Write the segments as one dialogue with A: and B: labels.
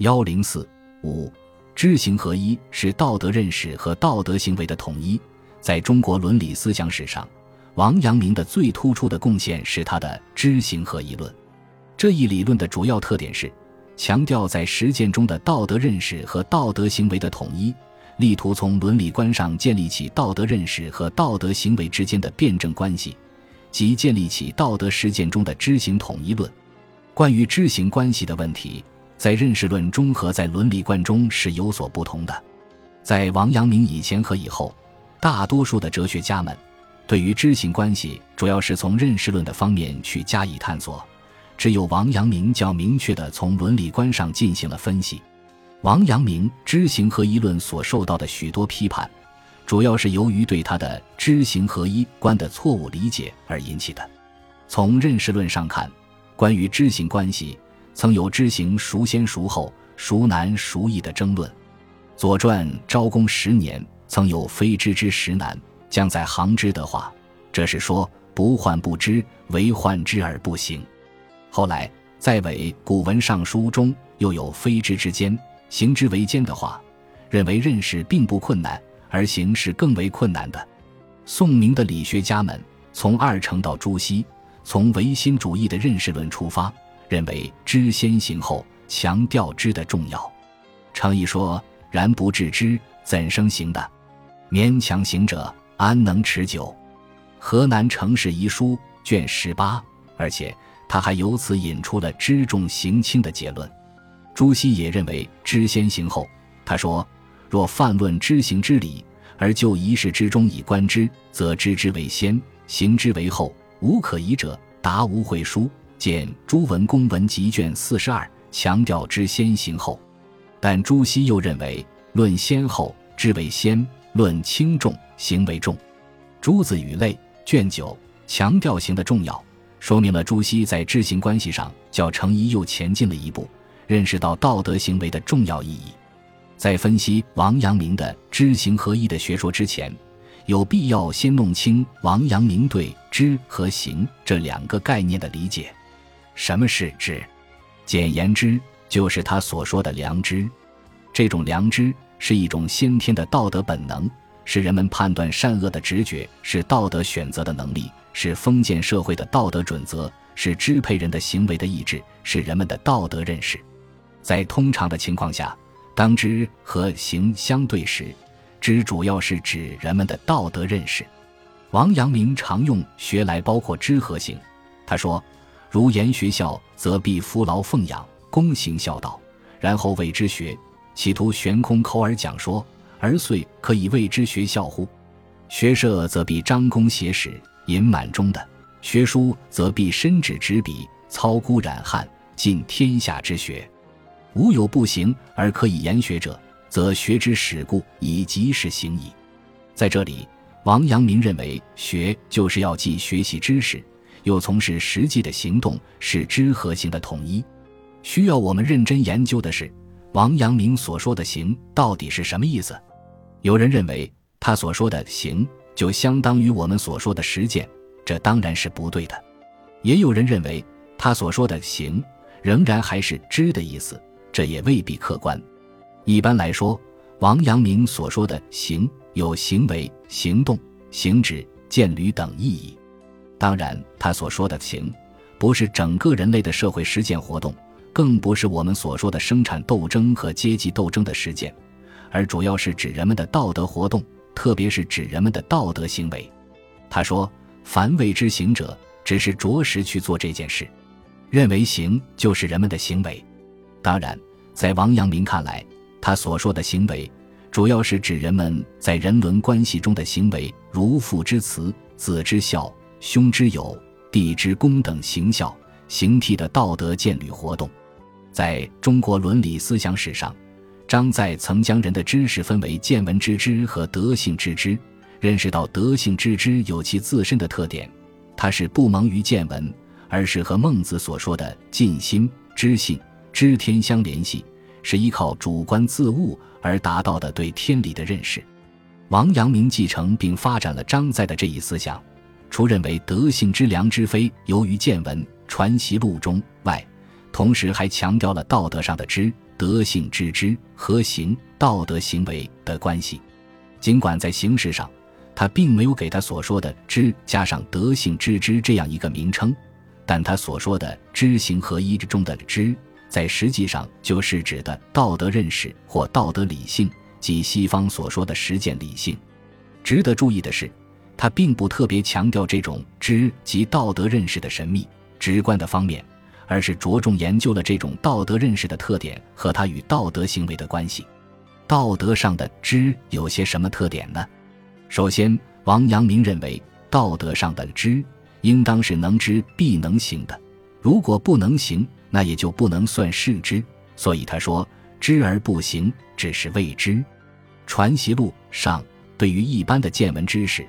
A: 幺零四五，知行合一是道德认识和道德行为的统一。在中国伦理思想史上，王阳明的最突出的贡献是他的知行合一论。这一理论的主要特点是强调在实践中的道德认识和道德行为的统一，力图从伦理观上建立起道德认识和道德行为之间的辩证关系，即建立起道德实践中的知行统一论。关于知行关系的问题。在认识论中和在伦理观中是有所不同的。在王阳明以前和以后，大多数的哲学家们对于知行关系主要是从认识论的方面去加以探索，只有王阳明较明确地从伦理观上进行了分析。王阳明知行合一论所受到的许多批判，主要是由于对他的知行合一观的错误理解而引起的。从认识论上看，关于知行关系。曾有知行孰先孰后、孰难孰易的争论，《左传》昭公十年曾有“非知之实难，将在行之”的话，这是说不患不知，唯患之而不行。后来在伪古文尚书中又有“非知之间，行之为坚”的话，认为认识并不困难，而行是更为困难的。宋明的理学家们从二程到朱熹，从唯心主义的认识论出发。认为知先行后，强调知的重要。程颐说：“然不治知，怎生行的？勉强行者，安能持久？”《河南城市遗书》卷十八。而且他还由此引出了知重行轻的结论。朱熹也认为知先行后。他说：“若泛论知行之理，而就一事之中以观之，则知之为先，行之为后，无可疑者。”答无会书。见《朱文公文集》卷四十二，强调知先行后，但朱熹又认为论先后，知为先；论轻重，行为重。《朱子语类》卷九强调行的重要，说明了朱熹在知行关系上较程颐又前进了一步，认识到道德行为的重要意义。在分析王阳明的知行合一的学说之前，有必要先弄清王阳明对知和行这两个概念的理解。什么是知？简言之，就是他所说的良知。这种良知是一种先天的道德本能，是人们判断善恶的直觉，是道德选择的能力，是封建社会的道德准则，是支配人的行为的意志，是人们的道德认识。在通常的情况下，当知和行相对时，知主要是指人们的道德认识。王阳明常用学来包括知和行。他说。如言学校，则必夫劳奉养，躬行孝道，然后谓之学，企图悬空口耳讲说，而遂可以谓之学校乎？学社则必张弓挟矢，隐满中的；学书则必伸指执笔，操孤染汗，尽天下之学。无有不行而可以言学者，则学之始故，以及时行矣。在这里，王阳明认为，学就是要记学习知识。又从事实际的行动，是知和行的统一。需要我们认真研究的是，王阳明所说的“行”到底是什么意思？有人认为他所说的“行”就相当于我们所说的实践，这当然是不对的。也有人认为他所说的“行”仍然还是知的意思，这也未必客观。一般来说，王阳明所说的“行”有行为、行动、行止、见履等意义。当然，他所说的“行”，不是整个人类的社会实践活动，更不是我们所说的生产斗争和阶级斗争的实践，而主要是指人们的道德活动，特别是指人们的道德行为。他说：“凡谓之行者，只是着实去做这件事，认为行就是人们的行为。”当然，在王阳明看来，他所说的行为，主要是指人们在人伦关系中的行为，如父之慈、子之孝。兄之友、弟之恭等行孝、行悌的道德建律活动，在中国伦理思想史上，张载曾将人的知识分为见闻知之和德性知之。认识到德性知之有其自身的特点，它是不蒙于见闻，而是和孟子所说的尽心、知性、知天相联系，是依靠主观自悟而达到的对天理的认识。王阳明继承并发展了张载的这一思想。除认为德性之良之非由于见闻传习录中外，同时还强调了道德上的知德性之知和行道德行为的关系。尽管在形式上，他并没有给他所说的知加上德性之知这样一个名称，但他所说的知行合一之中的知，在实际上就是指的道德认识或道德理性，即西方所说的实践理性。值得注意的是，他并不特别强调这种知及道德认识的神秘直观的方面，而是着重研究了这种道德认识的特点和它与道德行为的关系。道德上的知有些什么特点呢？首先，王阳明认为，道德上的知应当是能知必能行的。如果不能行，那也就不能算是知。所以他说：“知而不行，只是未知。”《传习录》上对于一般的见闻知识，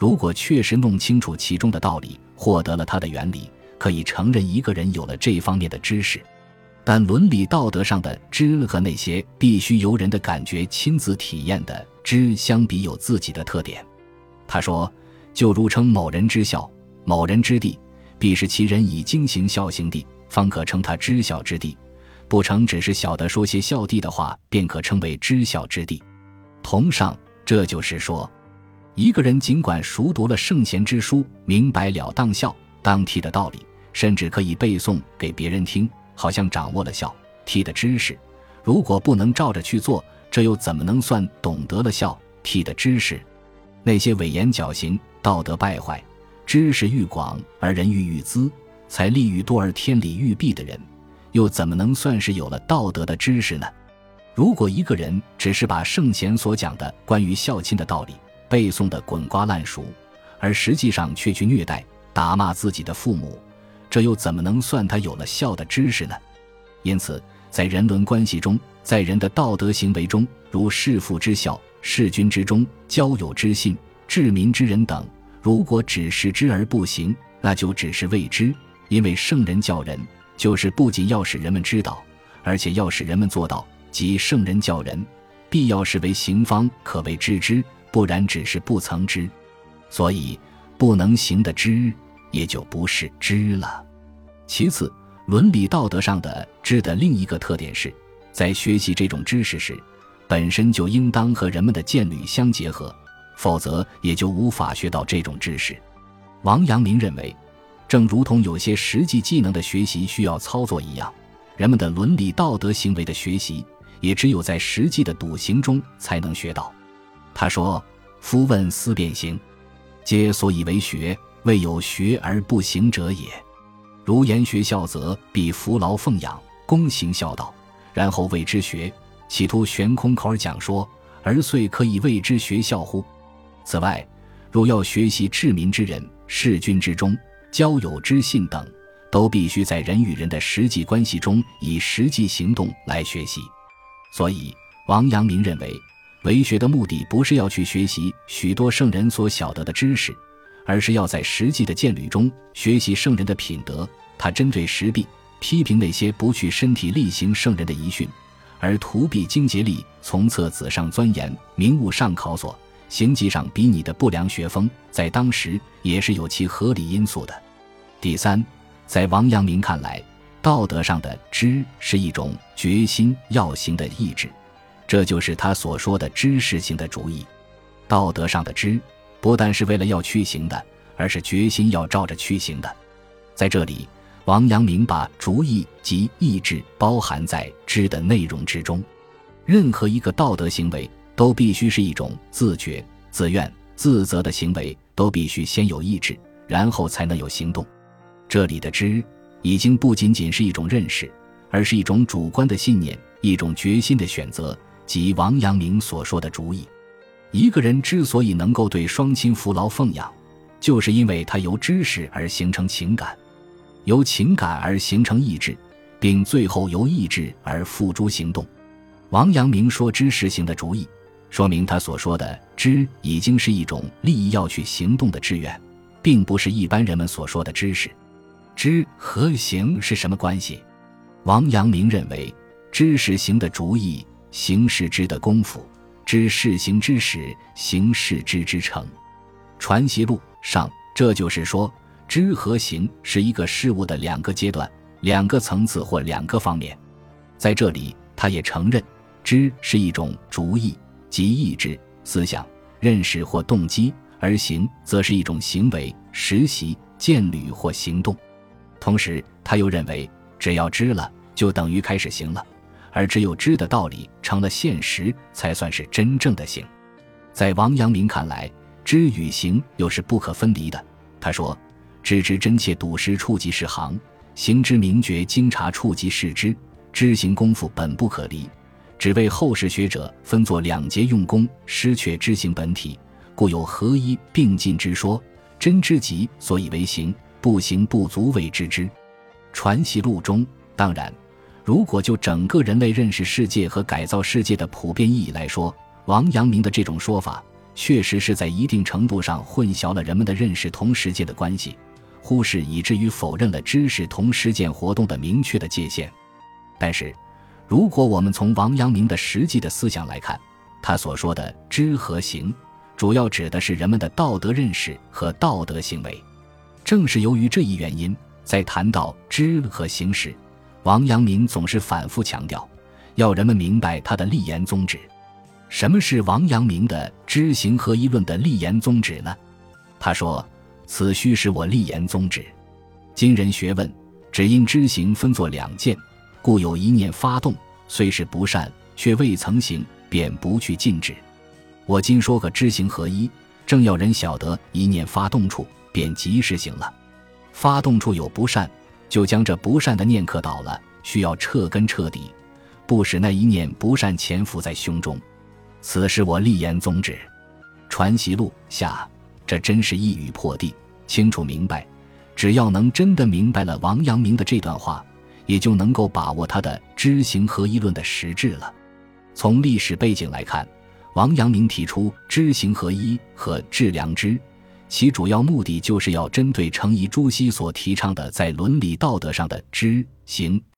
A: 如果确实弄清楚其中的道理，获得了它的原理，可以承认一个人有了这方面的知识。但伦理道德上的知和那些必须由人的感觉亲自体验的知相比，有自己的特点。他说：“就如称某人知孝，某人知地，必是其人已经行孝行地，方可称他知孝之地；不成，只是晓得说些孝地的话，便可称为知孝之地。”同上，这就是说，一个人尽管熟读了圣贤之书，明白了当孝当悌的道理，甚至可以背诵给别人听。好像掌握了孝悌的知识，如果不能照着去做，这又怎么能算懂得了孝悌的知识？那些伪言矫行、道德败坏、知识愈广而人欲愈资、财力愈多而天理愈弊的人，又怎么能算是有了道德的知识呢？如果一个人只是把圣贤所讲的关于孝亲的道理背诵的滚瓜烂熟，而实际上却去虐待、打骂自己的父母，这又怎么能算他有了孝的知识呢？因此，在人伦关系中，在人的道德行为中，如弑父之孝、弑君之忠、交友之信、治民之仁等，如果只是知而不行，那就只是未知。因为圣人教人，就是不仅要使人们知道，而且要使人们做到。即圣人教人，必要是为行方，可谓知之；不然，只是不曾知。所以，不能行的知。也就不是知了。其次，伦理道德上的知的另一个特点是，在学习这种知识时，本身就应当和人们的见履相结合，否则也就无法学到这种知识。王阳明认为，正如同有些实际技能的学习需要操作一样，人们的伦理道德行为的学习，也只有在实际的笃行中才能学到。他说：“夫问思辨行，皆所以为学。”未有学而不行者也。如言学孝，则必服劳奉养，躬行孝道，然后谓之学，企图悬空口而讲说，而遂可以谓之学孝乎？此外，若要学习治民之仁、事君之忠、交友之信等，都必须在人与人的实际关系中，以实际行动来学习。所以，王阳明认为，为学的目的不是要去学习许多圣人所晓得的知识。而是要在实际的见履中学习圣人的品德。他针对时弊批评那些不去身体力行圣人的遗训，而图避经节力，从册子上钻研，名物上考索，行迹上比拟的不良学风，在当时也是有其合理因素的。第三，在王阳明看来，道德上的知是一种决心要行的意志，这就是他所说的知识性的主意。道德上的知。不但是为了要去行的，而是决心要照着去行的。在这里，王阳明把主意及意志包含在知的内容之中。任何一个道德行为，都必须是一种自觉、自愿、自责的行为，都必须先有意志，然后才能有行动。这里的知，已经不仅仅是一种认识，而是一种主观的信念，一种决心的选择，即王阳明所说的主意。一个人之所以能够对双亲服劳奉养，就是因为他由知识而形成情感，由情感而形成意志，并最后由意志而付诸行动。王阳明说知实行的主意，说明他所说的知已经是一种利益要去行动的志愿，并不是一般人们所说的知识。知和行是什么关系？王阳明认为，知实行的主意，行是知的功夫。知事行之始，行事之之成。传习录上，这就是说，知和行是一个事物的两个阶段、两个层次或两个方面。在这里，他也承认，知是一种主意即意志、思想、认识或动机，而行则是一种行为、实习、见履或行动。同时，他又认为，只要知了，就等于开始行了，而只有知的道理成了现实，才算是真正的行。在王阳明看来，知与行又是不可分离的。他说：“知之真切笃实，触即是行；行之明觉精察，触即是知。知行功夫本不可离，只为后世学者分作两节用功，失却知行本体，故有合一并进之说。真知极，所以为行；不行不足为知之。”《传习录》中，当然，如果就整个人类认识世界和改造世界的普遍意义来说，王阳明的这种说法。确实是在一定程度上混淆了人们的认识同世界的关系，忽视以至于否认了知识同实践活动的明确的界限。但是，如果我们从王阳明的实际的思想来看，他所说的知和行，主要指的是人们的道德认识和道德行为。正是由于这一原因，在谈到知和行时，王阳明总是反复强调，要人们明白他的立言宗旨。什么是王阳明的知行合一论的立言宗旨呢？他说：“此须是我立言宗旨。今人学问，只因知行分作两件，故有一念发动，虽是不善，却未曾行，便不去禁止。我今说个知行合一，正要人晓得一念发动处，便及时行了。发动处有不善，就将这不善的念克倒了，需要彻根彻底，不使那一念不善潜伏在胸中。”此是我立言宗旨，《传习录》下，这真是一语破地，清楚明白。只要能真的明白了王阳明的这段话，也就能够把握他的知行合一论的实质了。从历史背景来看，王阳明提出知行合一和致良知，其主要目的就是要针对程颐、朱熹所提倡的在伦理道德上的知行。